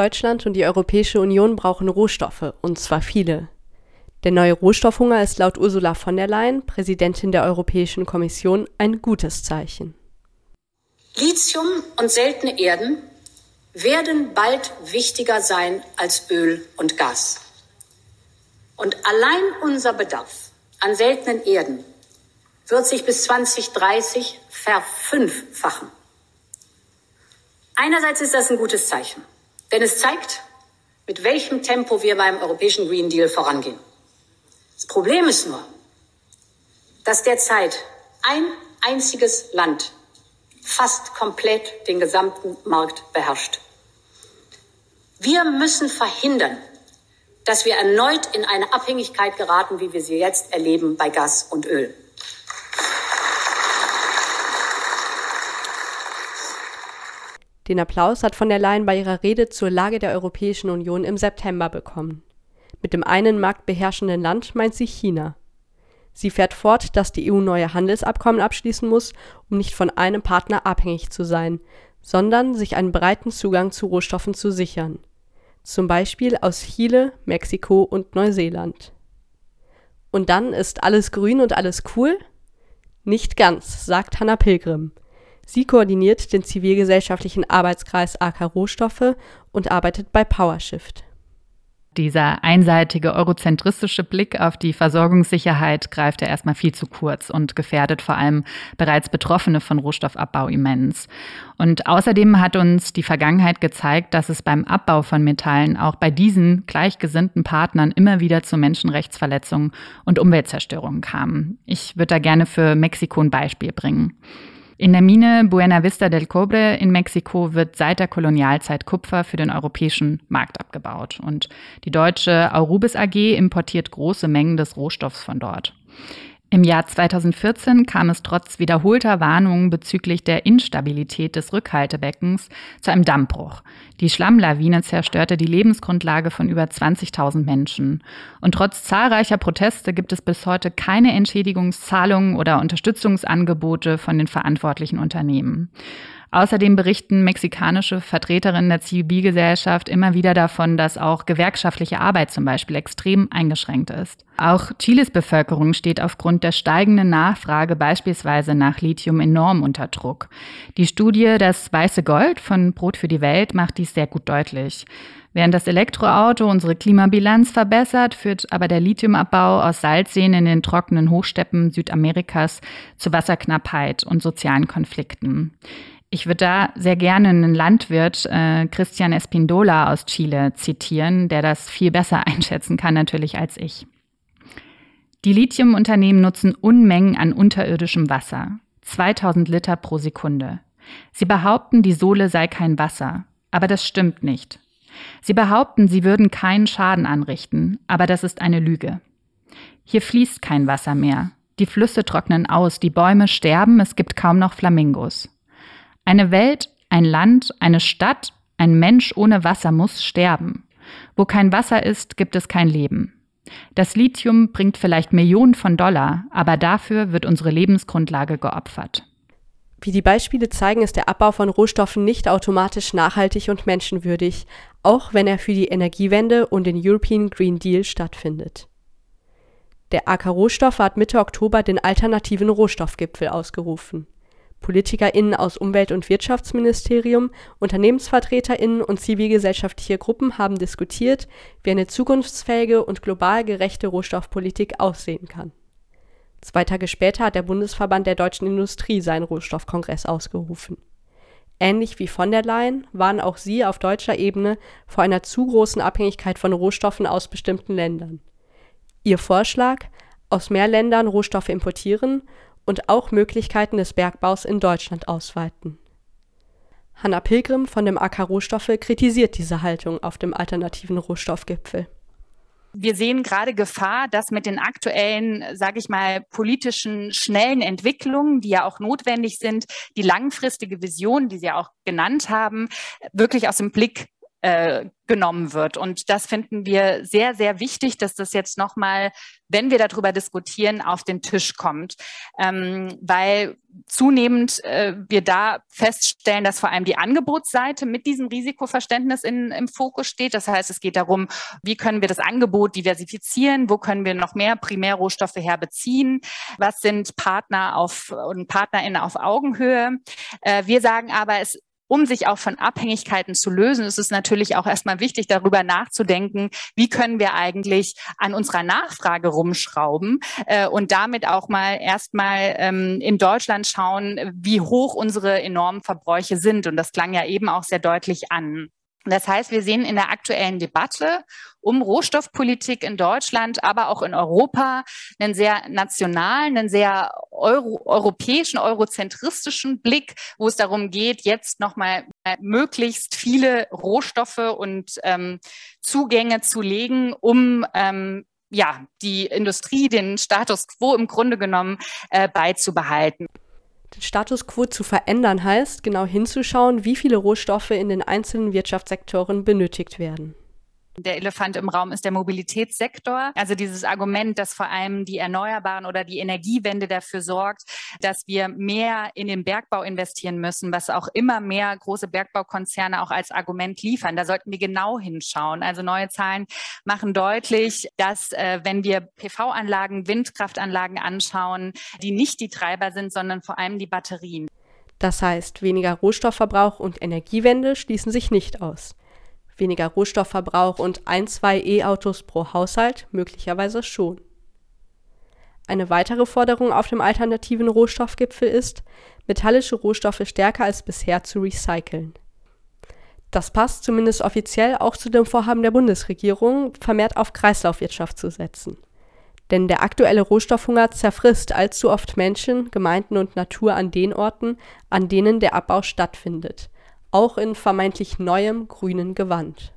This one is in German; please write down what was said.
Deutschland und die Europäische Union brauchen Rohstoffe, und zwar viele. Der neue Rohstoffhunger ist laut Ursula von der Leyen, Präsidentin der Europäischen Kommission, ein gutes Zeichen. Lithium und seltene Erden werden bald wichtiger sein als Öl und Gas. Und allein unser Bedarf an seltenen Erden wird sich bis 2030 verfünffachen. Einerseits ist das ein gutes Zeichen, denn es zeigt, mit welchem Tempo wir beim europäischen Green Deal vorangehen. Das Problem ist nur, dass derzeit ein einziges Land fast komplett den gesamten Markt beherrscht. Wir müssen verhindern, dass wir erneut in eine Abhängigkeit geraten, wie wir sie jetzt erleben bei Gas und Öl. Den Applaus hat von der Leyen bei ihrer Rede zur Lage der Europäischen Union im September bekommen. Mit dem einen marktbeherrschenden Land meint sie China. Sie fährt fort, dass die EU neue Handelsabkommen abschließen muss, um nicht von einem Partner abhängig zu sein, sondern sich einen breiten Zugang zu Rohstoffen zu sichern. Zum Beispiel aus Chile, Mexiko und Neuseeland. Und dann ist alles grün und alles cool? Nicht ganz, sagt Hanna Pilgrim. Sie koordiniert den zivilgesellschaftlichen Arbeitskreis AK Rohstoffe und arbeitet bei PowerShift. Dieser einseitige eurozentristische Blick auf die Versorgungssicherheit greift ja erstmal viel zu kurz und gefährdet vor allem bereits Betroffene von Rohstoffabbau immens. Und außerdem hat uns die Vergangenheit gezeigt, dass es beim Abbau von Metallen auch bei diesen gleichgesinnten Partnern immer wieder zu Menschenrechtsverletzungen und Umweltzerstörungen kam. Ich würde da gerne für Mexiko ein Beispiel bringen. In der Mine Buena Vista del Cobre in Mexiko wird seit der Kolonialzeit Kupfer für den europäischen Markt abgebaut. Und die deutsche Aurubis AG importiert große Mengen des Rohstoffs von dort. Im Jahr 2014 kam es trotz wiederholter Warnungen bezüglich der Instabilität des Rückhaltebeckens zu einem Dammbruch. Die Schlammlawine zerstörte die Lebensgrundlage von über 20.000 Menschen. Und trotz zahlreicher Proteste gibt es bis heute keine Entschädigungszahlungen oder Unterstützungsangebote von den verantwortlichen Unternehmen. Außerdem berichten mexikanische Vertreterinnen der Zivilgesellschaft immer wieder davon, dass auch gewerkschaftliche Arbeit zum Beispiel extrem eingeschränkt ist. Auch Chiles Bevölkerung steht aufgrund der steigenden Nachfrage beispielsweise nach Lithium enorm unter Druck. Die Studie Das weiße Gold von Brot für die Welt macht dies sehr gut deutlich. Während das Elektroauto unsere Klimabilanz verbessert, führt aber der Lithiumabbau aus Salzseen in den trockenen Hochsteppen Südamerikas zu Wasserknappheit und sozialen Konflikten. Ich würde da sehr gerne einen Landwirt, äh, Christian Espindola aus Chile, zitieren, der das viel besser einschätzen kann natürlich als ich. Die Lithiumunternehmen nutzen Unmengen an unterirdischem Wasser, 2000 Liter pro Sekunde. Sie behaupten, die Sohle sei kein Wasser, aber das stimmt nicht. Sie behaupten, sie würden keinen Schaden anrichten, aber das ist eine Lüge. Hier fließt kein Wasser mehr. Die Flüsse trocknen aus, die Bäume sterben, es gibt kaum noch Flamingos. Eine Welt, ein Land, eine Stadt, ein Mensch ohne Wasser muss sterben. Wo kein Wasser ist, gibt es kein Leben. Das Lithium bringt vielleicht Millionen von Dollar, aber dafür wird unsere Lebensgrundlage geopfert. Wie die Beispiele zeigen, ist der Abbau von Rohstoffen nicht automatisch nachhaltig und menschenwürdig, auch wenn er für die Energiewende und den European Green Deal stattfindet. Der AK Rohstoffe hat Mitte Oktober den alternativen Rohstoffgipfel ausgerufen. PolitikerInnen aus Umwelt- und Wirtschaftsministerium, UnternehmensvertreterInnen und zivilgesellschaftliche Gruppen haben diskutiert, wie eine zukunftsfähige und global gerechte Rohstoffpolitik aussehen kann. Zwei Tage später hat der Bundesverband der deutschen Industrie seinen Rohstoffkongress ausgerufen. Ähnlich wie von der Leyen waren auch sie auf deutscher Ebene vor einer zu großen Abhängigkeit von Rohstoffen aus bestimmten Ländern. Ihr Vorschlag, aus mehr Ländern Rohstoffe importieren und auch Möglichkeiten des Bergbaus in Deutschland ausweiten. Hanna Pilgrim von dem AK Rohstoffe kritisiert diese Haltung auf dem alternativen Rohstoffgipfel. Wir sehen gerade Gefahr, dass mit den aktuellen, sage ich mal, politischen schnellen Entwicklungen, die ja auch notwendig sind, die langfristige Vision, die Sie ja auch genannt haben, wirklich aus dem Blick äh, genommen wird. Und das finden wir sehr, sehr wichtig, dass das jetzt nochmal, wenn wir darüber diskutieren, auf den Tisch kommt. Ähm, weil zunehmend äh, wir da feststellen, dass vor allem die Angebotsseite mit diesem Risikoverständnis in, im Fokus steht. Das heißt, es geht darum, wie können wir das Angebot diversifizieren, wo können wir noch mehr Primärrohstoffe herbeziehen, was sind Partner auf und PartnerInnen auf Augenhöhe. Äh, wir sagen aber, es um sich auch von Abhängigkeiten zu lösen, ist es natürlich auch erstmal wichtig, darüber nachzudenken, wie können wir eigentlich an unserer Nachfrage rumschrauben äh, und damit auch mal erstmal ähm, in Deutschland schauen, wie hoch unsere enormen Verbräuche sind. Und das klang ja eben auch sehr deutlich an. Das heißt, wir sehen in der aktuellen Debatte um Rohstoffpolitik in Deutschland, aber auch in Europa einen sehr nationalen, einen sehr Euro, europäischen, eurozentristischen Blick, wo es darum geht, jetzt nochmal möglichst viele Rohstoffe und ähm, Zugänge zu legen, um ähm, ja, die Industrie, den Status quo im Grunde genommen äh, beizubehalten. Den Status quo zu verändern heißt, genau hinzuschauen, wie viele Rohstoffe in den einzelnen Wirtschaftssektoren benötigt werden. Der Elefant im Raum ist der Mobilitätssektor. Also dieses Argument, dass vor allem die Erneuerbaren oder die Energiewende dafür sorgt, dass wir mehr in den Bergbau investieren müssen, was auch immer mehr große Bergbaukonzerne auch als Argument liefern. Da sollten wir genau hinschauen. Also neue Zahlen machen deutlich, dass äh, wenn wir PV-Anlagen, Windkraftanlagen anschauen, die nicht die Treiber sind, sondern vor allem die Batterien. Das heißt, weniger Rohstoffverbrauch und Energiewende schließen sich nicht aus weniger Rohstoffverbrauch und ein, zwei E-Autos pro Haushalt möglicherweise schon. Eine weitere Forderung auf dem alternativen Rohstoffgipfel ist, metallische Rohstoffe stärker als bisher zu recyceln. Das passt zumindest offiziell auch zu dem Vorhaben der Bundesregierung, vermehrt auf Kreislaufwirtschaft zu setzen. Denn der aktuelle Rohstoffhunger zerfrisst allzu oft Menschen, Gemeinden und Natur an den Orten, an denen der Abbau stattfindet auch in vermeintlich neuem grünen Gewand.